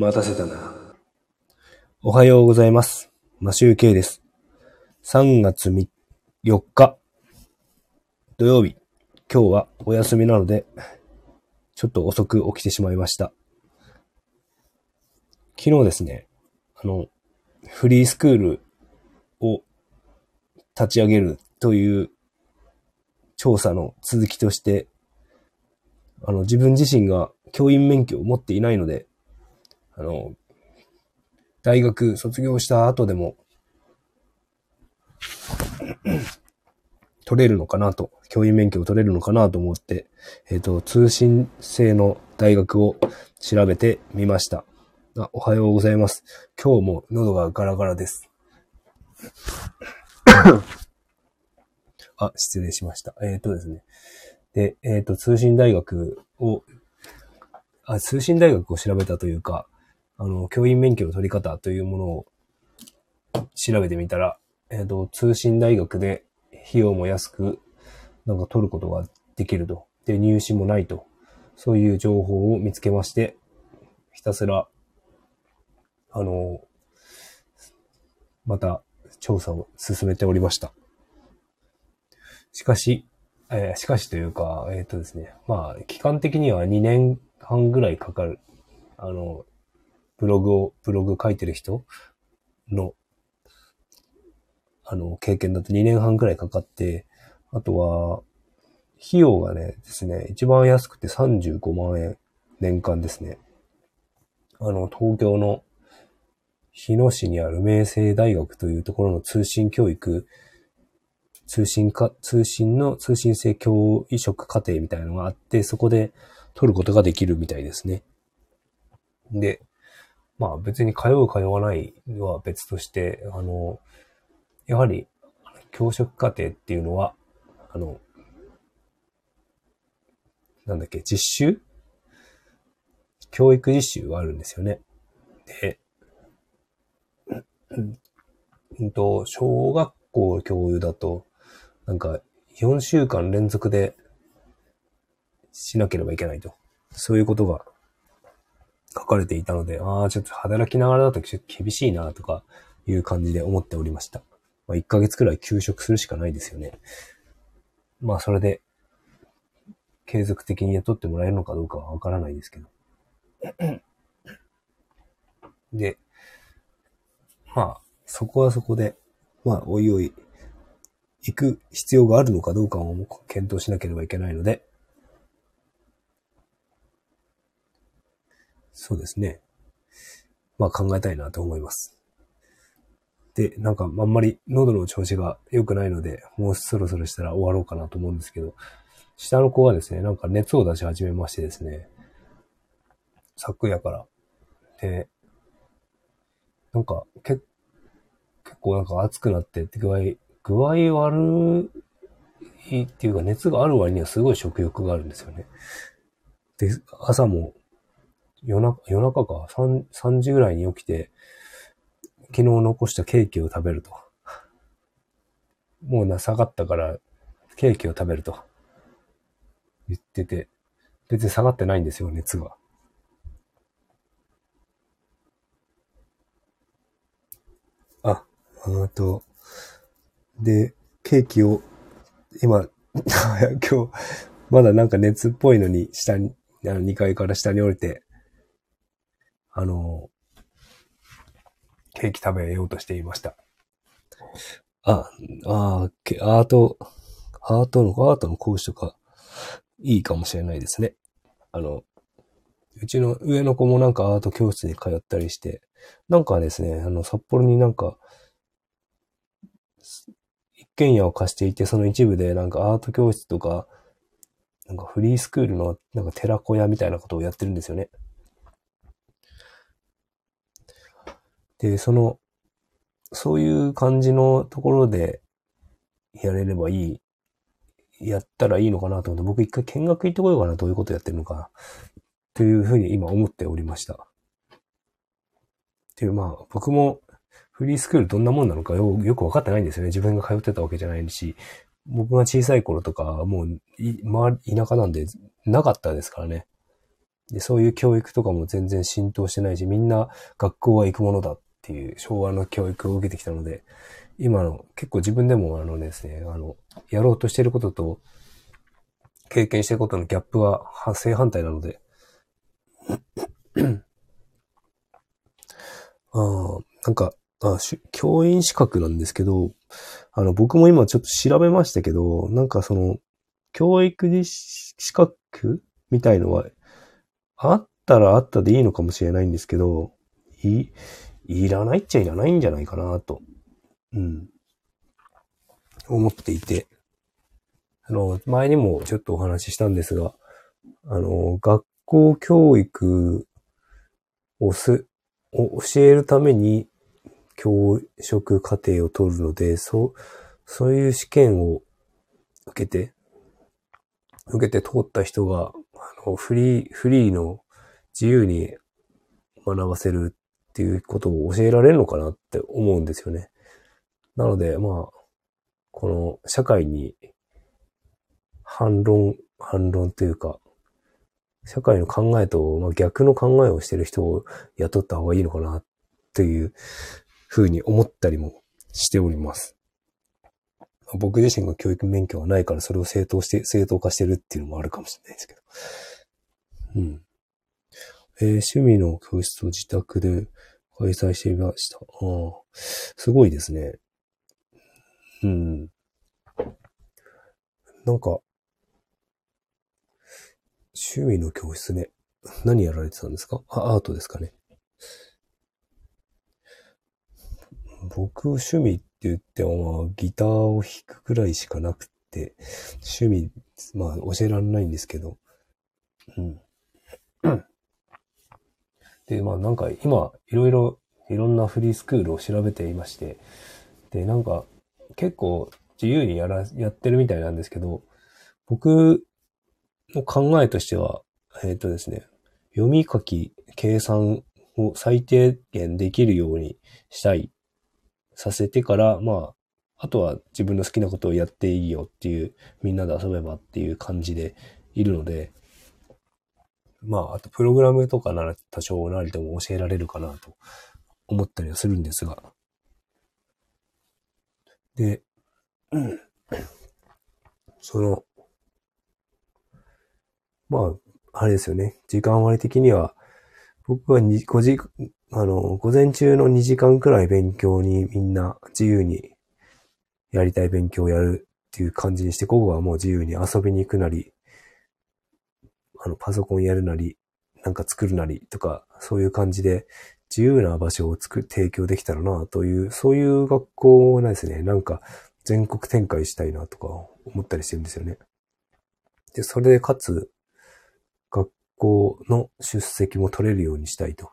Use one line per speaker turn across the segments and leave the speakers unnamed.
待たせたな。おはようございます。マシューケイです。3月3 4日、土曜日。今日はお休みなので、ちょっと遅く起きてしまいました。昨日ですね、あの、フリースクールを立ち上げるという調査の続きとして、あの、自分自身が教員免許を持っていないので、あの、大学卒業した後でも、取れるのかなと、教員免許を取れるのかなと思って、えっ、と、通信制の大学を調べてみました。あ、おはようございます。今日も喉がガラガラです。あ、失礼しました。えっ、とですね。で、えっ、と、通信大学を、あ、通信大学を調べたというか、あの、教員免許の取り方というものを調べてみたら、えっ、と、通信大学で費用も安く、なんか取ることができると。で、入試もないと。そういう情報を見つけまして、ひたすら、あの、また調査を進めておりました。しかし、えーしかしというか、えっ、とですね、まあ、期間的には2年半ぐらいかかる、あの、ブログを、ブログ書いてる人の、あの、経験だと2年半ぐらいかかって、あとは、費用がね、ですね、一番安くて35万円、年間ですね。あの、東京の日野市にある明星大学というところの通信教育、通信か、通信の通信制教育職課程みたいなのがあって、そこで取ることができるみたいですね。で、まあ別に通う通わないは別として、あの、やはり教職課程っていうのは、あの、なんだっけ、実習？教育実習があるんですよね。で、うんうんと、小学校教諭だと、なんか、4週間連続でしなければいけないと。そういうことが書かれていたので、ああ、ちょっと働きながらだと厳しいなとかいう感じで思っておりました。まあ、1ヶ月くらい休職するしかないですよね。まあ、それで、継続的に雇ってもらえるのかどうかはわからないですけど。で、まあ、そこはそこで、まあ、おいおい、行く必要があるのかどうかを検討しなければいけないので、そうですね。まあ考えたいなと思います。で、なんかあんまり喉の調子が良くないので、もうそろそろしたら終わろうかなと思うんですけど、下の子がですね、なんか熱を出し始めましてですね、昨夜から。で、なんかけ結構なんか暑くなってって具合、具合悪いっていうか熱がある割にはすごい食欲があるんですよね。で、朝も夜中、夜中か、3、3時ぐらいに起きて、昨日残したケーキを食べると。もうな、下がったから、ケーキを食べると。言ってて、別に下がってないんですよ、熱が。あ、あと、で、ケーキを、今、今日、まだなんか熱っぽいのに、下に、あの2階から下に降りて、あの、ケーキ食べようとしていました。あ、あけアート、アートの、アートの講師とか、いいかもしれないですね。あの、うちの上の子もなんかアート教室に通ったりして、なんかですね、あの、札幌になんか、一軒家を貸していて、その一部でなんかアート教室とか、なんかフリースクールのなんか寺子屋みたいなことをやってるんですよね。で、その、そういう感じのところでやれればいい、やったらいいのかなと思って、僕一回見学行ってこようかな、どういうことやってるのか、というふうに今思っておりました。っていう、まあ、僕もフリースクールどんなもんなのかよよくわかってないんですよね。自分が通ってたわけじゃないし、僕が小さい頃とか、もうい、周り、田舎なんでなかったですからね。で、そういう教育とかも全然浸透してないし、みんな学校は行くものだっっていう昭和の教育を受けてきたので、今の結構自分でもあのですね、あの、やろうとしていることと経験してることのギャップは正反対なので、あ、なんか、あ教員資格なんですけど、あの、僕も今ちょっと調べましたけど、なんかその、教育資格みたいのは、あったらあったでいいのかもしれないんですけど、い、いらないっちゃいらないんじゃないかなと、うん、思っていて、あの、前にもちょっとお話ししたんですが、あの、学校教育をす、を教えるために教職課程を取るので、そう、そういう試験を受けて、受けて通った人が、あの、フリー、フリーの自由に学ばせるっていうことを教えられるのかなって思うんですよね。なので、まあ、この社会に反論、反論というか、社会の考えと、ま、逆の考えをしてる人を雇った方がいいのかなというふうに思ったりもしております。僕自身が教育免許がないからそれを正当して、正当化してるっていうのもあるかもしれないですけど。うん。えー、趣味の教室を自宅で開催してみました。ああ、すごいですね。うん。なんか、趣味の教室ね。何やられてたんですか？あ、アートですかね。僕、趣味って言っても、ギターを弾くくらいしかなくて、趣味、まあ、教えられないんですけど、うん。で、まあ、なんか、今、いろいろ、いろんなフリースクールを調べていまして、で、なんか、結構、自由にやら、やってるみたいなんですけど、僕の考えとしては、えっ、ー、とですね、読み書き、計算を最低限できるようにしたい、させてから、まあ、あとは自分の好きなことをやっていいよっていう、みんなで遊べばっていう感じでいるので、まあ、あとプログラムとかなら多少なりとも教えられるかなと思ったりはするんですが。で、その、まあ、あれですよね。時間割的には、僕は5時、あの、午前中の2時間くらい勉強にみんな自由にやりたい勉強をやるっていう感じにして、午後はもう自由に遊びに行くなり、あの、パソコンやるなり、なんか作るなりとか、そういう感じで自由な場所を作、提供できたらなという、そういう学校なんですね。なんか全国展開したいなとか思ったりしてるんですよね。で、それでかつ、学校の出席も取れるようにしたいと。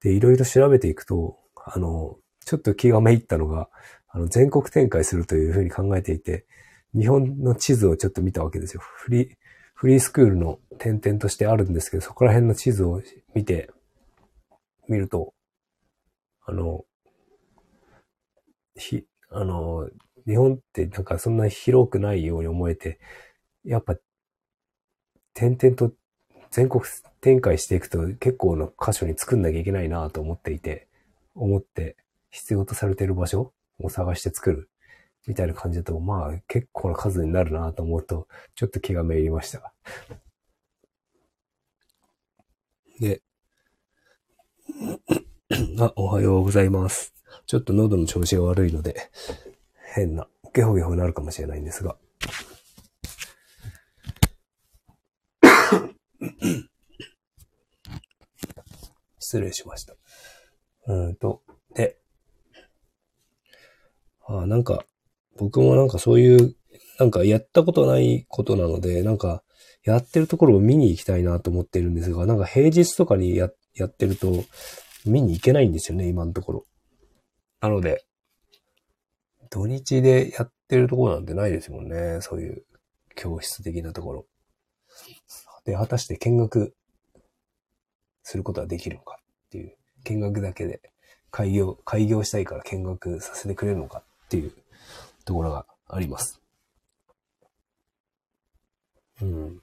で、いろいろ調べていくと、あの、ちょっと気がめいったのが、あの、全国展開するというふうに考えていて、日本の地図をちょっと見たわけですよ。フリー、フリースクールの点々としてあるんですけど、そこら辺の地図を見て、見ると、あの、ひ、あの、日本ってなんかそんな広くないように思えて、やっぱ点々と全国展開していくと結構な箇所に作んなきゃいけないなと思っていて、思って必要とされている場所を探して作る。みたいな感じだと、まあ結構な数になるなと思うと、ちょっと気がめいりました。で、あ、おはようございます。ちょっと喉の調子が悪いので、変な、ゲホゲホになるかもしれないんですが。失礼しました。うんと、で、あなんか、僕もなんかそういう、なんかやったことないことなので、なんか、やってるところを見に行きたいなと思ってるんですが、なんか平日とかにや、やってると、見に行けないんですよね、今のところ。なので、土日でやってるところなんてないですもんね、そういう教室的なところ。で、果たして見学することはできるのかっていう、見学だけで開業、開業したいから見学させてくれるのかっていうところがあります。うん。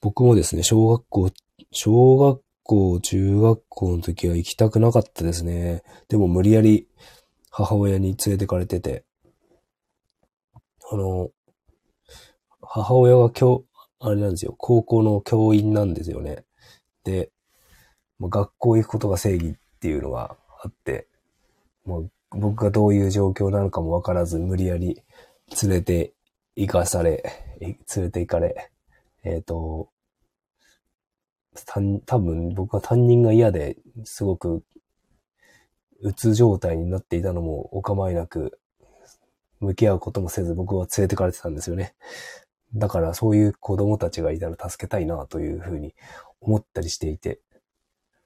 僕もですね、小学校、小学校、中学校の時は行きたくなかったですね。でも無理やり母親に連れてかれてて、あの、母親が今日、あれなんですよ、高校の教員なんですよね。で、学校行くことが正義っていうのがあって、もう僕がどういう状況なのかもわからず無理やり連れて行かされ、連れて行かれ、えっ、ー、と、多分僕は担任が嫌ですごく、うつ状態になっていたのもお構いなく、向き合うこともせず僕は連れてかれてたんですよね。だからそういう子供たちがいたら助けたいなというふうに思ったりしていて。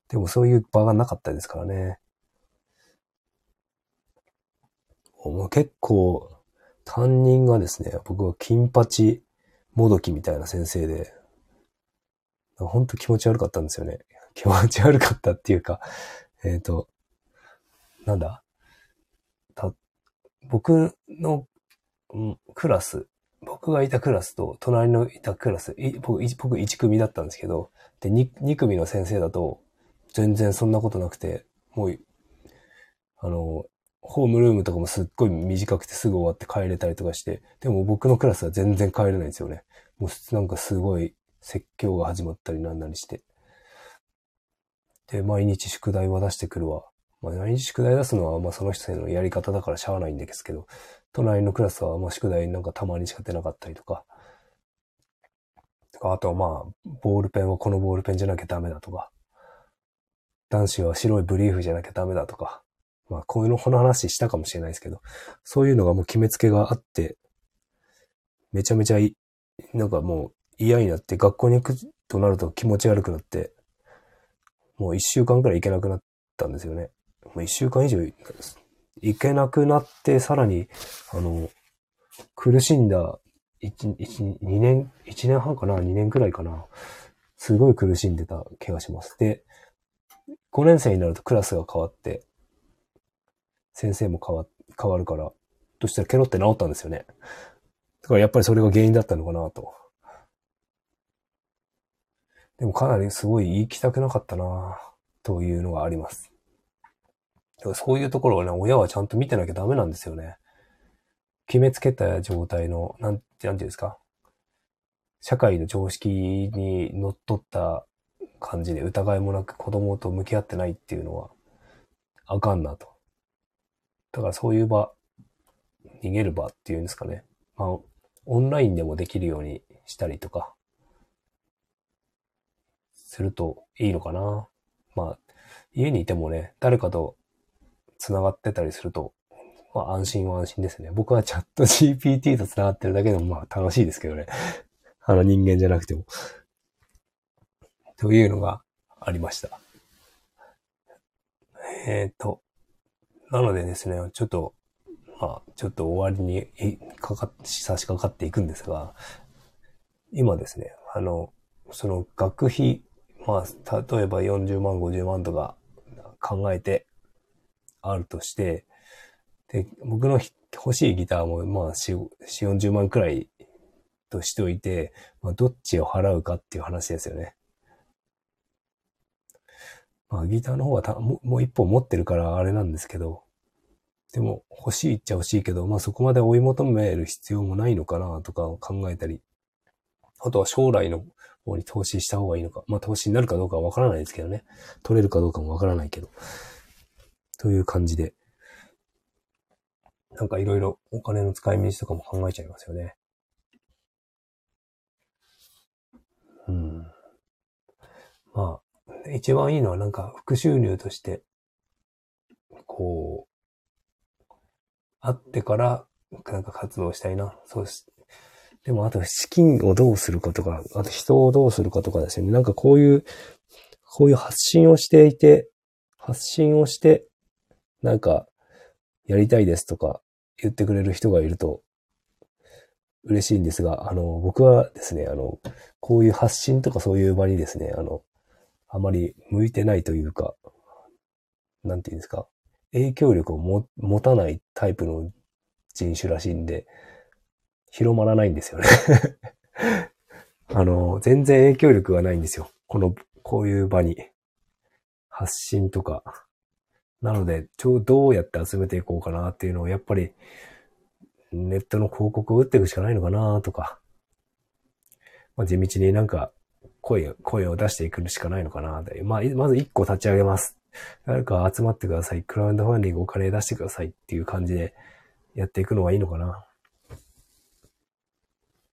でもそういう場がなかったですからね。もう結構担任がですね、僕は金八もどきみたいな先生で、ほんと気持ち悪かったんですよね。気持ち悪かったっていうか、えっ、ー、と、なんだ？た、僕の、うん、クラス、僕がいたクラスと隣のいたクラス、僕僕1組だったんですけど、で2、2組の先生だと全然そんなことなくて、もう、あの、ホームルームとかもすっごい短くてすぐ終わって帰れたりとかして、でも僕のクラスは全然帰れないんですよね。もうなんかすごい説教が始まったりなんなりして。で、毎日宿題は出してくるわ。まあ、毎日宿題出すのは、まあその人へのやり方だからしゃあないんですけど、隣のクラスは、まあ宿題なんかたまにしか出なかったりとか、とかあとはまあ、ボールペンはこのボールペンじゃなきゃダメだとか、男子は白いブリーフじゃなきゃダメだとか、まあ、こういうの、この話したかもしれないですけど、そういうのがもう決めつけがあって、めちゃめちゃい、なんかもう嫌になって学校に行くとなると気持ち悪くなって、もう一週間くらい行けなくなったんですよね。もう一週間以上行けなくなって、さらに、あの、苦しんだ、一、一、二年、一年半かな二年くらいかな。すごい苦しんでた気がします。で、5年生になるとクラスが変わって、先生も変わ、変わるから、としたらケロって治ったんですよね。だからやっぱりそれが原因だったのかなと。でもかなりすごい言いきたくなかったなというのがあります。そういうところをね、親はちゃんと見てなきゃダメなんですよね。決めつけた状態の、なん、なんていうんですか。社会の常識にのっとった感じで疑いもなく子供と向き合ってないっていうのは、あかんなと。だからそういう場、逃げる場っていうんですかね。まあ、オンラインでもできるようにしたりとか、するといいのかな。まあ、家にいてもね、誰かと繋がってたりすると、まあ安心は安心ですね。僕はチャット GPT と繋がってるだけでもまあ楽しいですけどね。あの人間じゃなくても。というのがありました。えっ、ー、と、なのでですね、ちょっと、まあ、ちょっと終わりにかか差し掛かっていくんですが、今ですね、あの、その学費、まあ、例えば40万、50万とか考えてあるとして、で、僕の欲しいギターも、まあ、4、40万くらいとしておいて、まあ、どっちを払うかっていう話ですよね。まあ、ギターの方はたももう一本持ってるからあれなんですけど、でも欲しいっちゃ欲しいけど、まあそこまで追い求める必要もないのかなとか考えたり、あとは将来の方に投資した方がいいのか。まあ投資になるかどうかはわからないですけどね。取れるかどうかもわからないけど。という感じで。なんかいろいろお金の使い道とかも考えちゃいますよね。うん。まあ、一番いいのはなんか副収入として、こう、あってから、なんか活動したいな。そうし、でもあと資金をどうするかとか、あと人をどうするかとかですよね。なんかこういう、こういう発信をしていて、発信をして、なんか、やりたいですとか言ってくれる人がいると嬉しいんですが、あの、僕はですね、あの、こういう発信とかそういう場にですね、あの、あまり向いてないというか、なんていうんですか、影響力をも持たないタイプの人種らしいんで、広まらないんですよね あの、全然影響力がないんですよ。この、こういう場に。発信とか。なので、ちょうどうやって集めていこうかなっていうのを、やっぱり、ネットの広告を打っていくしかないのかなとか。まあ、地道になんか、声、声を出していくしかないのかなで。まあ、まず一個立ち上げます。誰か集まってください。クラウドファンディングお金出してくださいっていう感じでやっていくのがいいのかな。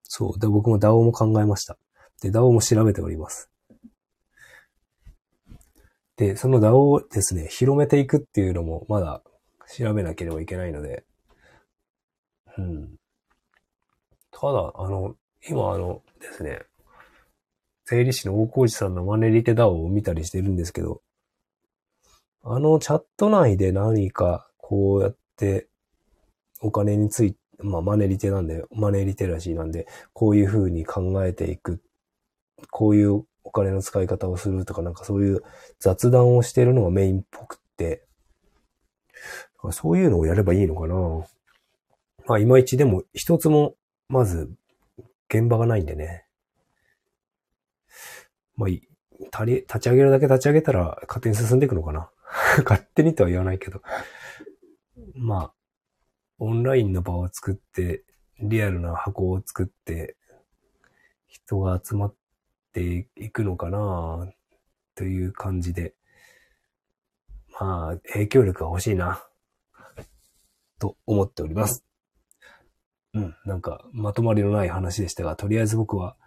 そう。で、僕も DAO も考えました。で、DAO も調べております。で、その DAO をですね、広めていくっていうのもまだ調べなければいけないので、うん。ただ、あの、今あのですね、税理士の大河内さんのマネリテ DAO を見たりしてるんですけど、あのチャット内で何かこうやってお金について、まあマネリテなんで、マネリテラシーなんで、こういう風に考えていく。こういうお金の使い方をするとか、なんかそういう雑談をしてるのがメインっぽくって、そういうのをやればいいのかな。まあ、いまいちでも一つも、まず、現場がないんでね。まあ、足り、立ち上げるだけ立ち上げたら勝手に進んでいくのかな？勝手にとは言わないけど。まあ、オンラインの場を作って、リアルな箱を作って、人が集まっていくのかな？という感じで。まあ、影響力が欲しいな。と思っております。うん、なんか、まとまりのない話でしたが、とりあえず僕は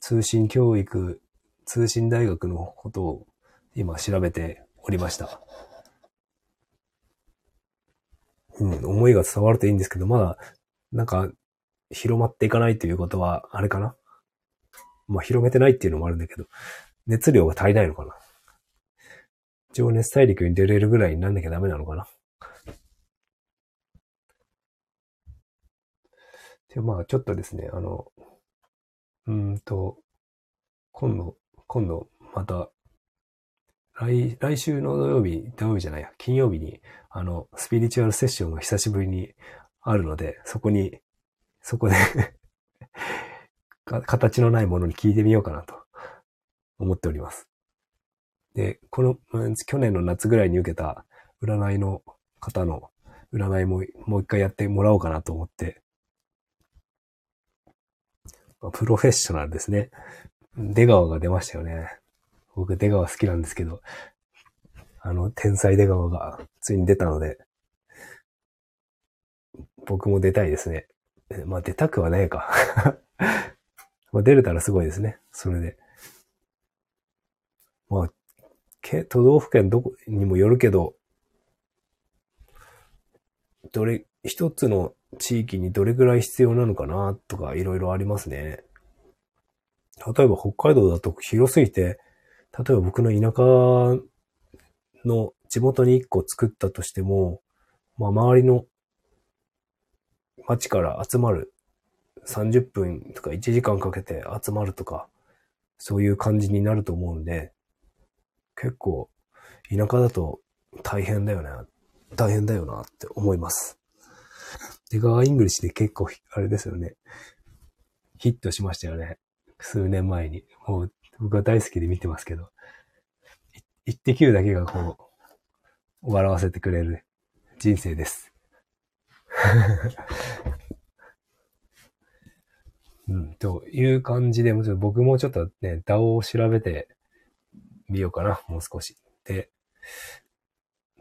通信教育、通信大学のことを今調べておりました。うん、思いが伝わるといいんですけど、まだ、なんか、広まっていかないということは、あれかな。まあ、広めてないっていうのもあるんだけど、熱量が足りないのかな。情熱大陸に出れるぐらいになんなきゃダメなのかな。で、まあ、ちょっとですね、あの、うんと、今度、今度、また、来、来週の土曜日、土曜日じゃないや、金曜日に、あの、スピリチュアルセッションが久しぶりにあるので、そこに、そこで 形のないものに聞いてみようかなと思っております。で、この、去年の夏ぐらいに受けた占いの方の占いももう一回やってもらおうかなと思って、プロフェッショナルですね。出川が出ましたよね。僕出川好きなんですけど、あの、天才出川がついに出たので、僕も出たいですね。まあ出たくはねえか まあ出れたらすごいですね。それで。まあ、都道府県どこにもよるけど、どれ、一つの地域にどれぐらい必要なのかなとかいろいろありますね。例えば北海道だと広すぎて、例えば僕の田舎の地元に一個作ったとしても、まあ周りの町から集まる30分とか1時間かけて集まるとか、そういう感じになると思うんで、結構田舎だと大変だよね。大変だよなって思います。出川 English で結構、あれですよね。ヒットしましたよね。数年前に。もう僕は大好きで見てますけど、イッテQ だけがこう、笑わせてくれる人生です。うん、という感じで、もちろん僕もちょっとね、DAO を調べてみようかな、もう少し。で、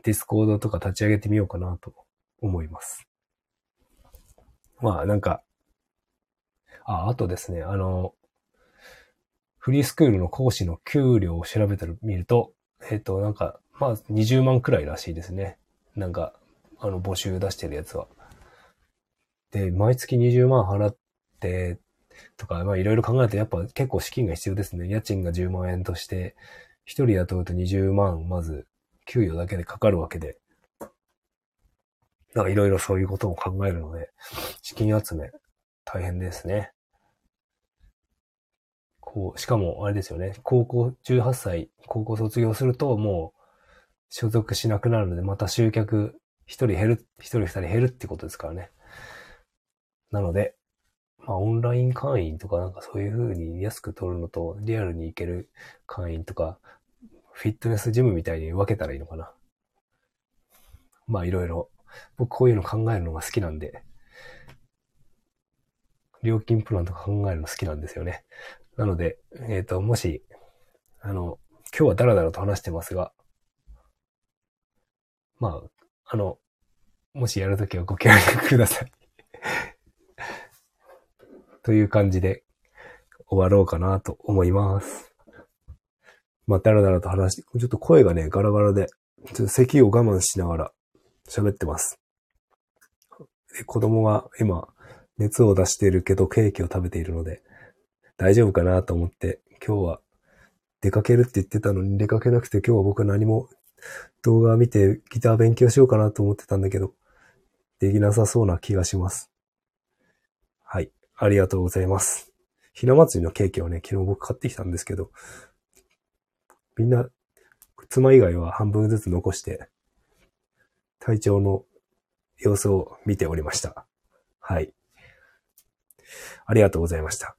Discord とか立ち上げてみようかなと思います。まあなんか、あ、あとですね、あの、フリースクールの講師の給料を調べてみると、えっ、と、なんか、まあ、20万くらいらしいですね。なんか、あの、募集出してるやつは。で、毎月20万払って、とか、まあ、いろいろ考えると、やっぱ結構資金が必要ですね。家賃が10万円として、一人雇うと20万、まず、給与だけでかかるわけで。なんかいろいろそういうことを考えるので、資金集め、大変ですね。こう、しかも、あれですよね。高校、18歳、高校卒業すると、もう、所属しなくなるので、また集客、一人減る、一人二人減るってことですからね。なので、まあ、オンライン会員とかなんかそういう風に安く取るのと、リアルに行ける会員とか、フィットネスジムみたいに分けたらいいのかな。まあ、いろいろ。僕こういうの考えるのが好きなんで、料金プランとか考えるの好きなんですよね。なので、えっ、ー、と、もし、あの、今日はダラダラと話してますが、まあ、あの、もしやるときはご協力ください という感じで終わろうかなと思います。まあ、だらだらと話して、ちょっと声がね、ガラガラで、ちょっと咳を我慢しながら喋ってます。子供が今、熱を出しているけどケーキを食べているので、大丈夫かなと思って、今日は出かけるって言ってたのに出かけなくて今日は僕は何も動画見てギター勉強しようかなと思ってたんだけど、できなさそうな気がします。はい。ありがとうございます。ひな祭りのケーキをね、昨日僕買ってきたんですけど、みんな、妻以外は半分ずつ残して、体調の様子を見ておりました。はい。ありがとうございました。